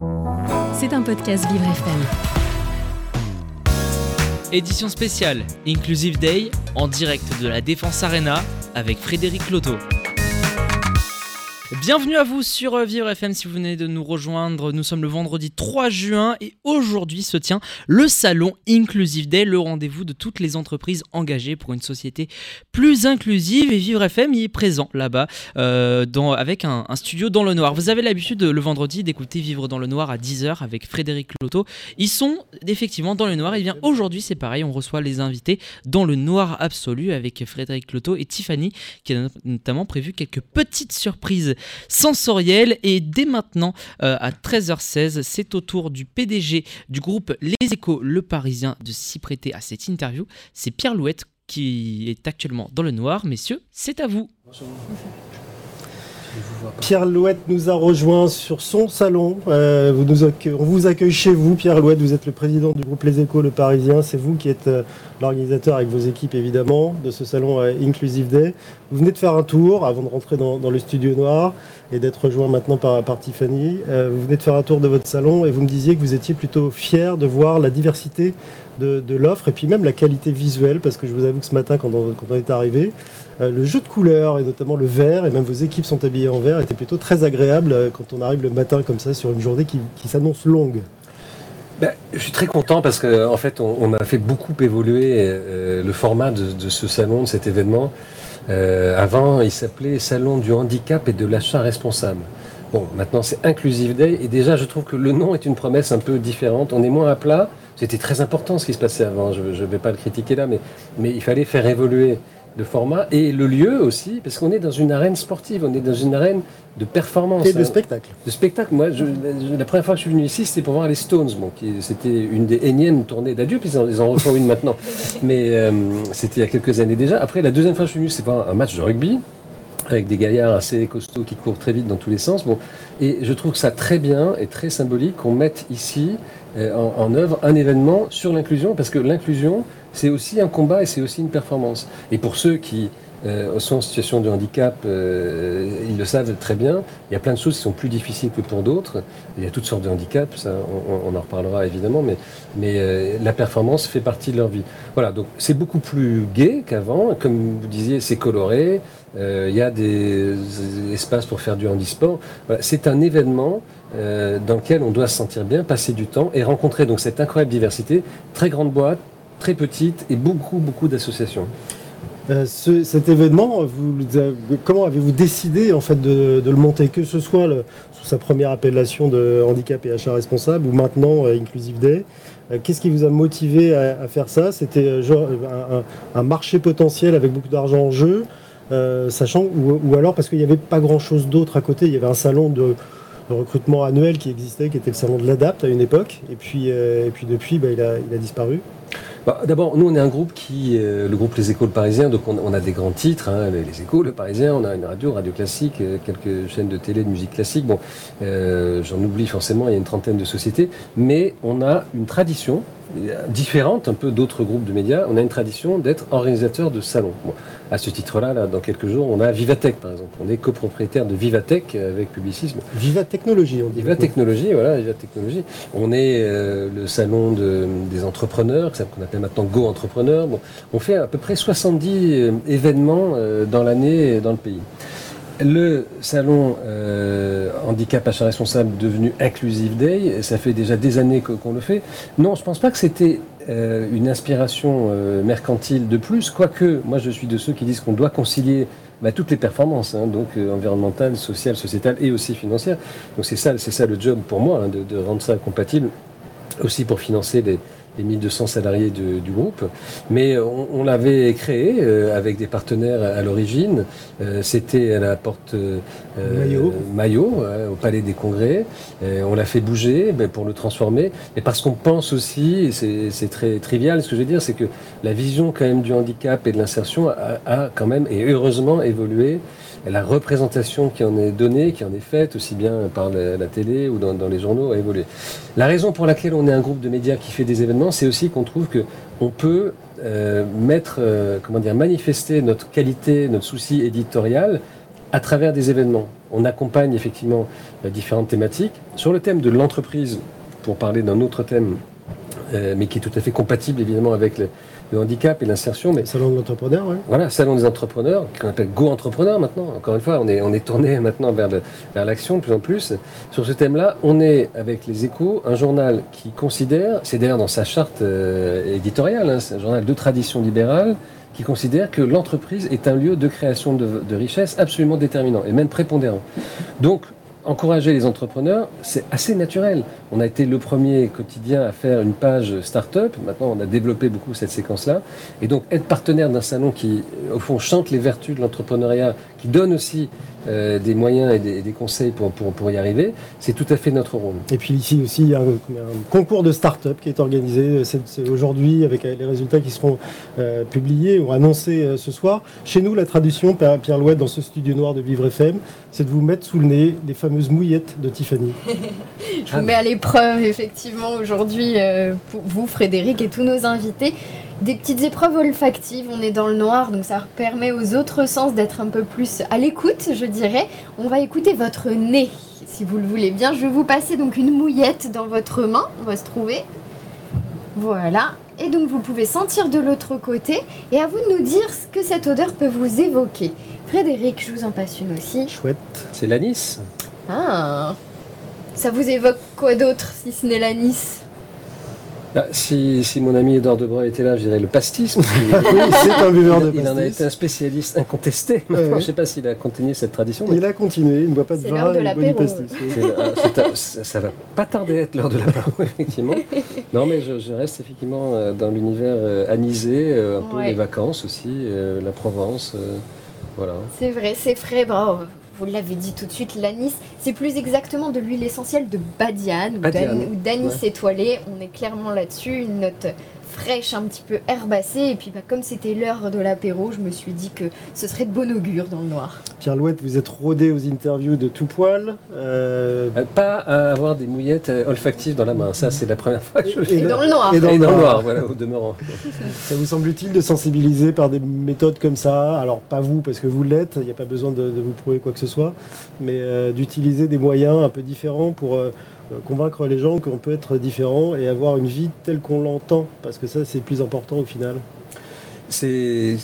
C'est un podcast Vivre FM. Édition spéciale Inclusive Day en direct de la Défense Arena avec Frédéric Loto. Bienvenue à vous sur euh, Vivre FM si vous venez de nous rejoindre. Nous sommes le vendredi 3 juin et aujourd'hui se tient le salon Inclusive Day, le rendez-vous de toutes les entreprises engagées pour une société plus inclusive. Et Vivre FM y est présent là-bas euh, avec un, studio dans le noir. Vous avez l'habitude le vendredi d'écouter Vivre dans le noir à 10h avec Frédéric Loto. Ils sont effectivement dans le noir. Et bien aujourd'hui c'est pareil, on reçoit les invités dans le noir absolu avec Frédéric Loto et Tiffany qui a notamment prévu quelques petites surprises sensorielle. Et dès maintenant, euh, à 13h16, c'est au tour du PDG du groupe Les Échos Le Parisien de s'y prêter à cette interview. C'est Pierre Louette qui est actuellement dans le noir. Messieurs, c'est à vous. Pierre Louette nous a rejoint sur son salon. Euh, on vous accueille chez vous, Pierre Louette. Vous êtes le président du groupe Les Échos, le Parisien. C'est vous qui êtes euh, l'organisateur avec vos équipes, évidemment, de ce salon Inclusive Day. Vous venez de faire un tour avant de rentrer dans, le studio noir et d'être rejoint maintenant par, Tiffany. Euh, vous venez de faire un tour de votre salon et vous me disiez que vous étiez plutôt fier de voir la diversité de, l'offre et puis même la qualité visuelle, parce que je vous avoue que ce matin, quand on, est arrivé, euh, le jeu de couleurs et notamment le vert, et même vos équipes sont habillées en vert, était plutôt très agréable euh, quand on arrive le matin comme ça sur une journée qui, s'annonce longue. Ben, je suis très content parce qu'en en fait, on, a fait beaucoup évoluer le format de ce salon, de cet événement. Euh, avant, il s'appelait Salon du handicap et de l'achat responsable. Bon, maintenant c'est Inclusive Day et déjà je trouve que le nom est une promesse un peu différente. On est moins à plat. C'était très important ce qui se passait avant. Je ne vais pas le critiquer là, mais, mais il fallait faire évoluer le format et le lieu aussi, parce qu'on est dans une arène sportive, on est dans une arène de performance. Et de hein spectacle. de spectacle. Moi, je- la, la première fois que je suis venu ici, c'était pour voir les Stones. Bon, qui- c'était une des énièmes tournées d'adieu, puis ils en, ils en refont une maintenant. Mais euh, c'était il y a quelques années déjà. Après, la deuxième fois que je suis venu, c'est pour un match de rugby avec des gaillards assez costauds qui courent très vite dans tous les sens. Bon, et je trouve que ça très bien et très symbolique qu'on mette ici euh, en, en œuvre un événement sur l'inclusion, parce que l'inclusion, c'est aussi un combat et c'est aussi une performance. Et pour ceux qui euh, sont en situation de handicap, euh, ils le savent très bien. Il y a plein de choses qui sont plus difficiles que pour d'autres. Il y a toutes sortes de handicaps, ça, on, on en reparlera évidemment, mais, mais euh, la performance fait partie de leur vie. Voilà, donc c'est beaucoup plus gai qu'avant. Comme vous disiez, c'est coloré. Euh, il y a des, espaces pour faire du handisport. Voilà, c'est un événement euh, dans lequel on doit se sentir bien, passer du temps et rencontrer donc cette incroyable diversité. Très grande boîte, très petite et beaucoup, beaucoup d'associations. Euh, ce- cet événement, comment avez-vous décidé en fait de, le monter, que ce soit sous sa première appellation de handicap et achat responsable ou maintenant euh, Inclusive Day Euh, Qu'est-ce qui vous a motivé à, faire ça? C'était un, un- marché potentiel avec beaucoup d'argent en jeu, sachant ou, ou alors parce qu'il n'y avait pas grand-chose d'autre à côté. Il y avait un salon de, recrutement annuel qui existait, qui était le salon de l'Adapt à une époque, et puis, et puis depuis, bah, il a disparu. Bah, D'abord, nous, on est un groupe qui, euh, le groupe Les Échos le Parisien, donc on, a des grands titres, hein, les, Échos, le Parisien, on a une radio, radio classique, euh, quelques chaînes de télé, de musique classique. Bon, euh, j'en oublie forcément, il y a une trentaine de sociétés, mais on a une tradition différente un peu d'autres groupes de médias. On a une tradition d'être organisateur de salons. Bon, à ce titre-là, là, dans quelques jours, on a Vivatech, par exemple. On est copropriétaire de Vivatech avec Publicisme. Viva Technologie, on dit. Viva Technologie, voilà, Viva Technologie. On est euh, le salon de- des entrepreneurs, qu'on appelle maintenant Go Entrepreneur. Bon, on fait à peu près 70 euh, événements euh, dans l'année dans le pays. Le salon euh, handicap achat responsable devenu Inclusive Day, ça fait déjà des années qu'on le fait. Non, je pense pas que c'était euh, une inspiration euh, mercantile de plus, quoique moi je suis de ceux qui disent qu'on doit concilier bah, toutes les performances, hein, donc euh, environnementales, sociales, sociétales et aussi financières. Donc c'est ça, ça le job pour moi, hein, de, de rendre ça compatible, aussi pour financer les, les 1200 salariés de- du groupe. Mais on, on l'avait créé euh, avec des partenaires à, à l'origine. Euh, C'était à la porte euh, Maillot. Au Palais des Congrès. Euh, on l'a fait bouger ben, pour le transformer. Et parce qu'on pense aussi, et c'est c'est très trivial ce que je veux dire, c'est que la vision quand même du handicap et de l'insertion a, a quand même, et heureusement, évolué. La représentation qui en est donnée, qui en est faite, aussi bien par la, télé ou dans, les journaux, a évolué. La raison pour laquelle on est un groupe de médias qui fait des événements, c'est aussi qu'on trouve que on peut euh, mettre, euh, comment dire, manifester notre qualité, notre souci éditorial à travers des événements. On accompagne effectivement euh, différentes thématiques. Sur le thème de l'entreprise, pour parler d'un autre thème, mais qui est tout à fait compatible évidemment avec le, le handicap et l'insertion. Mais Salon de l'entrepreneur, oui. voilà, salon des entrepreneurs, qu'on appelle Go Entrepreneur maintenant. Encore une fois, on est, on est tourné maintenant vers, le- vers l'action de plus en plus. Sur ce thème-là, on est avec les échos, un journal qui considère, c'est d'ailleurs dans sa charte euh, éditoriale, hein, c'est un journal de tradition libérale, qui considère que l'entreprise est un lieu de création de, de richesse absolument déterminant et même prépondérant. Donc, encourager les entrepreneurs, c'est assez naturel. On a été le premier quotidien à faire une page start-up. Maintenant, on a développé beaucoup cette séquence-là. Et donc, être partenaire d'un salon qui, au fond, chante les vertus de l'entrepreneuriat, qui donne aussi euh, des moyens et des, et des conseils pour, pour, pour y arriver, c'est tout à fait notre rôle. Et puis ici aussi, il y a un, un concours de start-up qui est organisé c'est- c'est aujourd'hui avec les résultats qui seront euh, publiés ou annoncés euh, ce soir. Chez nous, la tradition, Pierre Pierre Louette, dans ce studio noir de Vivre FM, c'est de vous mettre sous le nez les fameuses mouillettes de Tiffany. Je vous mets à l'épreuve, effectivement, aujourd'hui, euh, pour vous, Frédéric, et tous nos invités. Des petites épreuves olfactives, on est dans le noir, donc ça permet aux autres sens d'être un peu plus à l'écoute, je dirais. On va écouter votre nez, si vous le voulez bien. Je vais vous passer donc une mouillette dans votre main, on va se trouver. Voilà. Et donc vous pouvez sentir de l'autre côté, et à vous de nous dire ce que cette odeur peut vous évoquer. Frédéric, je vous en passe une aussi. Chouette. C'est l'anis. Ah Ça vous évoque quoi d'autre si ce n'est l'anis? Ah, si, si mon ami Edouard Debreu était là, je dirais le pastis. qu'il- Oui, c'est un buveur de il, il en a pastis. été un spécialiste incontesté. Ouais, Maintenant, ouais. Je ne sais pas s'il a continué cette tradition. mais Il a continué, il ne boit pas de C'est vin, l'heure de il boit du l'apéro. pastis. un- ça, va pas tarder à être l'heure de la parole, effectivement. Non, mais je, je reste effectivement euh, dans l'univers euh, anisé, euh, un peu les vacances aussi, euh, la Provence, euh, voilà. C'est vrai, c'est frais. Bon, vous l'avez dit tout de suite, l'anis, c'est plus exactement de l'huile essentielle de badiane ou Badiane, d'an- ou d'anis étoilé. On est clairement là-dessus, une note fraîche, un petit peu herbacée. Et puis, bah, comme c'était l'heure de l'apéro, je me suis dit que ce serait de bon augure dans le noir. Pierre Louette, vous êtes rodé aux interviews de tout poil. euh, Euh, Pas à avoir des mouillettes euh, olfactives dans la main, ça c'est la première fois que je le Et Et dans le noir. et dans Et le dans le noir. noir, voilà, au demeurant. Ça vous semble utile de sensibiliser par des méthodes comme ça? Alors pas vous parce que vous l'êtes, il n'y a pas besoin de, de vous prouver quoi que ce soit, mais euh, d'utiliser des moyens un peu différents pour euh, convaincre les gens qu'on peut être différent et avoir une vie telle qu'on l'entend, parce que ça c'est plus important au final. C'est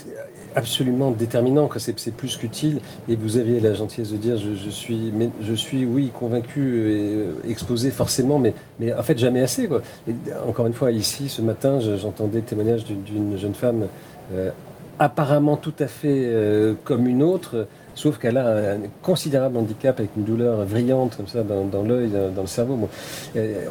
absolument déterminant, c'est plus qu'utile. Et vous aviez la gentillesse de dire, je, suis, oui, convaincu et euh, exposé forcément, mais, en fait jamais assez. Encore une fois, ici, ce matin, je- j'entendais témoignage d'une- jeune femme euh, apparemment tout à fait euh, comme une autre, sauf qu'elle a un considérable handicap avec une douleur vrillante comme ça dans, dans l'œil, dans, le cerveau. Bon,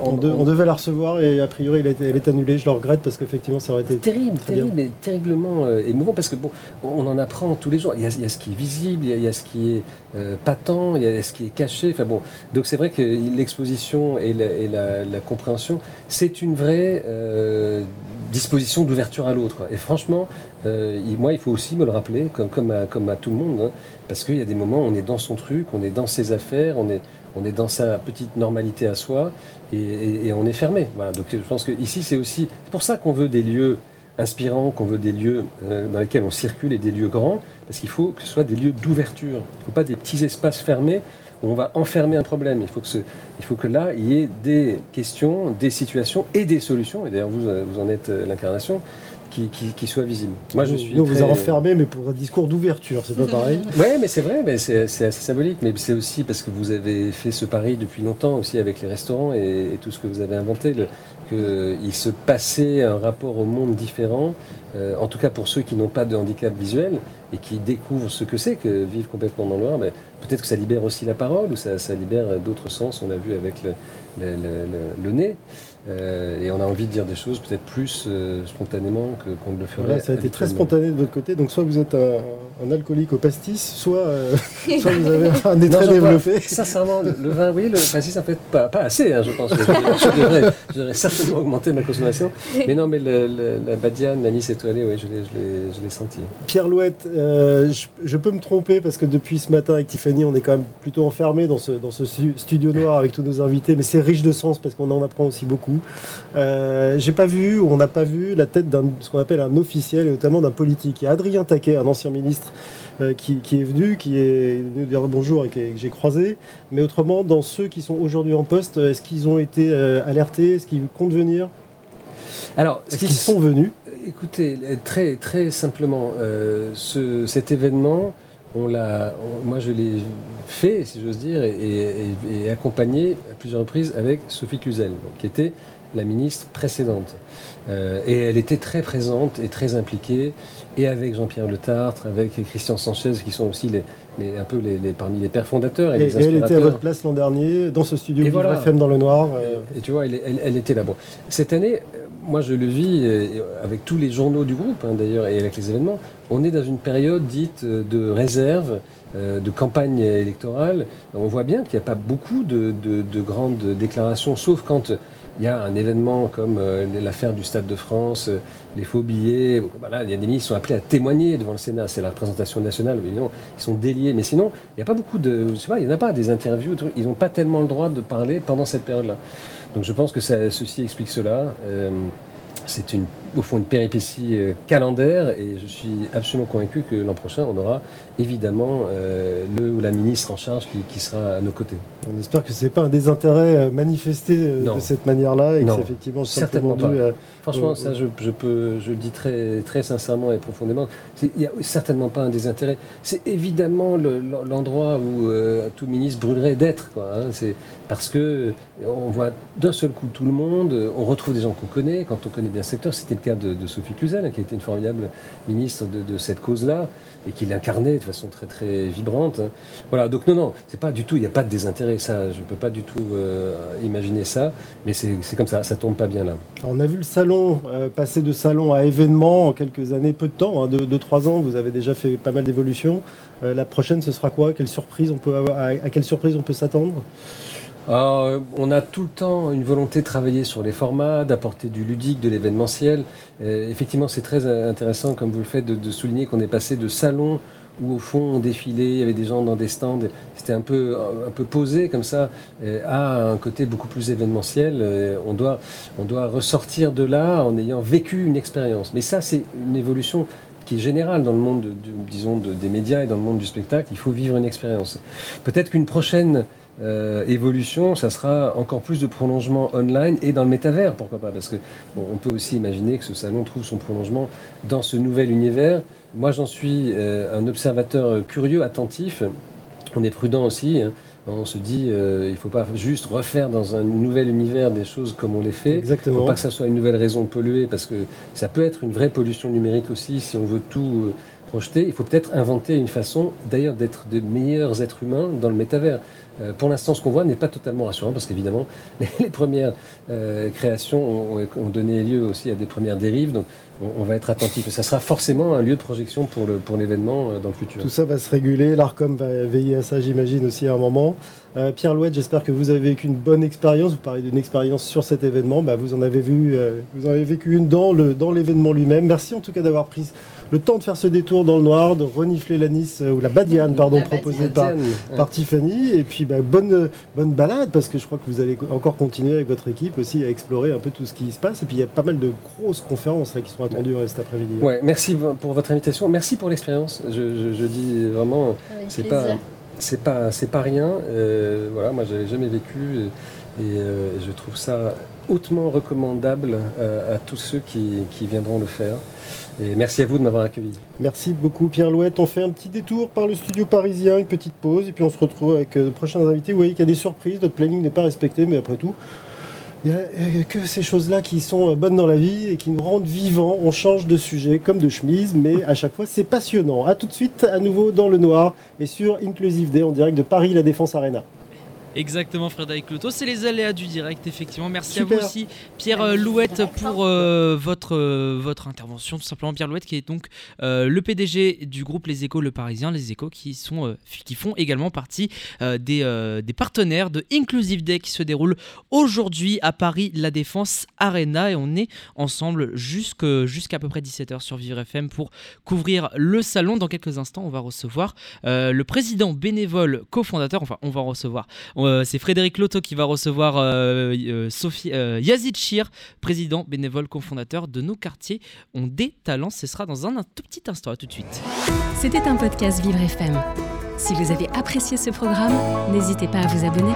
On, de- on devait la recevoir et a priori elle, a été- elle est annulée, je le regrette parce qu'effectivement ça aurait été... Terrible, terrible et terriblement euh, émouvant parce que bon, on en apprend tous les jours. Il y a, il y a ce qui est visible, il y a, il y a ce qui est euh, patent, il y a ce qui est caché. Enfin bon, donc c'est vrai que l'exposition et la, et la- la compréhension, c'est une vraie euh, disposition d'ouverture à l'autre. Et franchement, euh, moi, il faut aussi me le rappeler, comme, comme, à, comme à tout le monde, hein, parce qu'il y a des moments où on est dans son truc, on est dans ses affaires, on est, on est dans sa petite normalité à soi, et, on est fermé. Voilà. Donc je pense que ici, c'est aussi pour ça qu'on veut des lieux inspirants, qu'on veut des lieux euh, dans lesquels on circule et des lieux grands, parce qu'il faut que ce soit des lieux d'ouverture. Il ne faut pas des petits espaces fermés où on va enfermer un problème. Il faut que, ce- il faut que là, il y ait des questions, des situations et des solutions, et d'ailleurs vous, euh, vous en êtes euh, l'incarnation, qui, qui, qui soient visibles. Moi, je suis nous, vous a enfermé mais pour un discours d'ouverture, c'est pas pareil. Oui, mais c'est vrai, mais c'est assez symbolique. Mais c'est aussi parce que vous avez fait ce pari depuis longtemps aussi avec les restaurants et, et tout ce que vous avez inventé, qu'il se passait un rapport au monde différent, euh, en tout cas pour ceux qui n'ont pas de handicap visuel et qui découvrent ce que c'est que vivre complètement dans le noir. ben, Peut-être que ça libère aussi la parole ou ça, ça libère d'autres sens, on l'a vu avec le- le- le- le nez. Euh, et on a envie de dire des choses peut-être plus euh, spontanément que- qu'on ne le ferait. Voilà, ça a été très spontané de votre côté, donc soit vous êtes un, un alcoolique au pastis, soit, euh, soit vous avez un vois. développé. Sincèrement, le, le vin, oui, le pastis, en fait, pas, pas assez, hein, je pense. Je, je devrais, je devrais certainement augmenter ma consommation. Mais non, mais le, le- la badiane, l'anis étoilé, oui, je l'ai, je l'ai, je l'ai senti. Pierre Louette, Euh, je, je peux me tromper parce que depuis ce matin avec Tiffany, on est quand même plutôt enfermé dans ce, dans ce stu- studio noir avec tous nos invités, mais c'est riche de sens parce qu'on en apprend aussi beaucoup. Euh, J'ai pas vu, ou on n'a pas vu la tête d'un ce qu'on appelle un officiel et notamment d'un politique. Il y a Adrien Taquet, un ancien ministre. euh, qui, qui est venu, qui est venu dire bonjour et que j'ai croisé. Mais autrement, dans ceux qui sont aujourd'hui en poste, est-ce qu'ils ont été euh, alertés? Est-ce qu'ils comptent venir? Alors, ce Est-ce qui qu'ils sont venus? Écoutez, très, très simplement, euh, ce- cet événement, moi je l'ai fait, si j'ose dire, et, et- accompagné à plusieurs reprises avec Sophie Cluzel, qui était la ministre précédente. Euh, et elle était très présente et très impliquée, et avec Jean-Pierre Le Tartre, avec Christian Sanchez, qui sont aussi les, les- un peu les, les- parmi les pères fondateurs et, Et, les et elle était à votre place l'an dernier, dans ce studio Et voilà. FM dans le noir. euh, Et tu vois, elle, elle- elle était là. Bon. Cette année, moi je le vis avec tous les journaux du groupe hein, d'ailleurs et avec les événements. On est dans une période dite euh, de réserve, de campagne électorale. On voit bien qu'il n'y a pas beaucoup de, de- de grandes déclarations, sauf quand il y a un événement comme euh, l'affaire du Stade de France, euh, les faux billets. Voilà, il y a des ministres qui sont appelés à témoigner devant le Sénat. C'est la représentation nationale, mais ils sont déliés. Mais sinon, il n'y a pas beaucoup de. Je sais il n'y en a pas des interviews. Ils n'ont pas tellement le droit de parler pendant cette période-là. Donc je pense que ceci explique cela. Euh, c'est une, au fond une péripétie euh, calendaire et je suis absolument convaincu que l'an prochain, on aura évidemment euh, le ou la ministre en charge qui, qui sera à nos côtés. On espère que ce n'est pas un désintérêt euh, manifesté Non. de cette manière-là et que Non. c'est effectivement Certainement dû à- Franchement, ça, je, je peux, je le dis très, très sincèrement et profondément. Il n'y a certainement pas un désintérêt. C'est évidemment le- l'endroit où euh, tout ministre brûlerait d'être, quoi. hein. C'est parce que on voit d'un seul coup tout le monde. On retrouve des gens qu'on connaît quand on connaît bien le secteur. C'était cas de, Sophie Cluzel, qui a été une formidable ministre de, cette cause-là et qui l'incarnait de façon très très vibrante. hein. Voilà. Donc non, non, c'est pas du tout. Il n'y a pas de désintérêt. Ça, je peux pas du tout euh, imaginer ça. Mais c'est comme ça. Ça tombe pas bien là. On a vu le salon euh, passer de salon à événement en quelques années, peu de temps, hein, de, de trois ans. Vous avez déjà fait pas mal d'évolutions. Euh, la prochaine, ce sera quoi? Quelle surprise on peut avoir, à, quelle surprise on peut s'attendre? Euh, on a tout le temps une volonté de travailler sur les formats, d'apporter du ludique, de l'événementiel. Euh, effectivement, c'est très intéressant, comme vous le faites, de, souligner qu'on est passé de salon où au fond on défilait, il y avait des gens dans des stands, c'était un peu, un peu posé comme ça, euh, à un côté beaucoup plus événementiel. Euh, on, doit, on doit ressortir de là en ayant vécu une expérience. Mais ça, c'est une évolution qui est générale dans le monde, disons, de- des médias et dans le monde du spectacle. Il faut vivre une expérience. Peut-être qu'une prochaine euh, évolution, ça sera encore plus de prolongement online et dans le métavers, pourquoi pas Parce que bon, on peut aussi imaginer que ce salon trouve son prolongement dans ce nouvel univers. Moi, j'en suis euh, un observateur curieux, attentif. On est prudent aussi. hein. On se dit, euh, il ne faut pas juste refaire dans un nouvel univers des choses comme on les fait. Il ne faut Exactement. pas que ça soit une nouvelle raison de polluer, parce que ça peut être une vraie pollution numérique aussi, si on veut tout euh, projeter. Il faut peut-être inventer une façon, d'ailleurs, d'être de meilleurs êtres humains dans le métavers. Euh, pour l'instant, ce qu'on voit n'est pas totalement rassurant, parce qu'évidemment, les, les premières euh, créations ont, ont donné lieu aussi à des premières dérives, donc on, on va être attentif. Ça sera forcément un lieu de projection pour le- pour l'événement euh, dans le futur. Tout ça va se réguler. L'ARCOM va veiller à ça, j'imagine, aussi à un moment. Euh, Pierre Louette, j'espère que vous avez vécu une bonne expérience. Vous parlez d'une expérience sur cet événement. Bah, vous en avez vu, euh, vous en avez vécu une dans le dans l'événement lui-même. Merci en tout cas d'avoir pris le temps de faire ce détour dans le noir, de renifler la Nice euh, ou la Badiane, pardon, La proposée Badiane. par, Tiffany. Et puis bah, bonne bonne balade parce que je crois que vous allez encore continuer avec votre équipe aussi à explorer un peu tout ce qui se passe. Et puis il y a pas mal de grosses conférences là, qui sont attendues euh, cet après-midi. Ouais, merci pour votre invitation. Merci pour l'expérience. Je, je- je dis vraiment, c'est pas, c'est pas, c'est pas rien. Euh, voilà, moi, j'avais jamais vécu et, et, euh, je trouve ça hautement recommandable euh, à tous ceux qui, viendront le faire. Et merci à vous de m'avoir accueilli. Merci beaucoup Pierre Louette. On fait un petit détour par le studio parisien, une petite pause, et puis on se retrouve avec euh, de prochains invités. Vous voyez qu'il y a des surprises, notre planning n'est pas respecté, mais après tout, il n'y a que ces choses-là qui sont bonnes dans la vie et qui nous rendent vivants. On change de sujet comme de chemise, mais à chaque fois c'est passionnant. A tout de suite à nouveau dans le noir et sur Inclusive Day en direct de Paris La Défense Arena. Exactement, Frédéric Loto. C'est les aléas du direct, effectivement. Merci à vous aussi, Pierre euh, Louette, pour euh, votre, euh, votre intervention. Tout simplement, Pierre Louette, qui est donc euh, le PDG du groupe Les Échos Le Parisien. Les Échos qui, sont, euh, qui font également partie euh, des, euh, des partenaires de Inclusive Day qui se déroule aujourd'hui à Paris, la Défense Arena. Et on est ensemble jusque- jusqu'à à peu près 17h sur Vivre FM pour couvrir le salon. Dans quelques instants, on va recevoir euh, le président bénévole cofondateur. Enfin, on va en recevoir. C'est Frédéric Loto qui va recevoir euh, euh, Sophie, euh, Yazid Chir, président bénévole cofondateur de nos quartiers ont des talents. Ce sera dans un, tout petit instant. Tout de suite. C'était un podcast Vivre FM. Si vous avez apprécié ce programme, n'hésitez pas à vous abonner.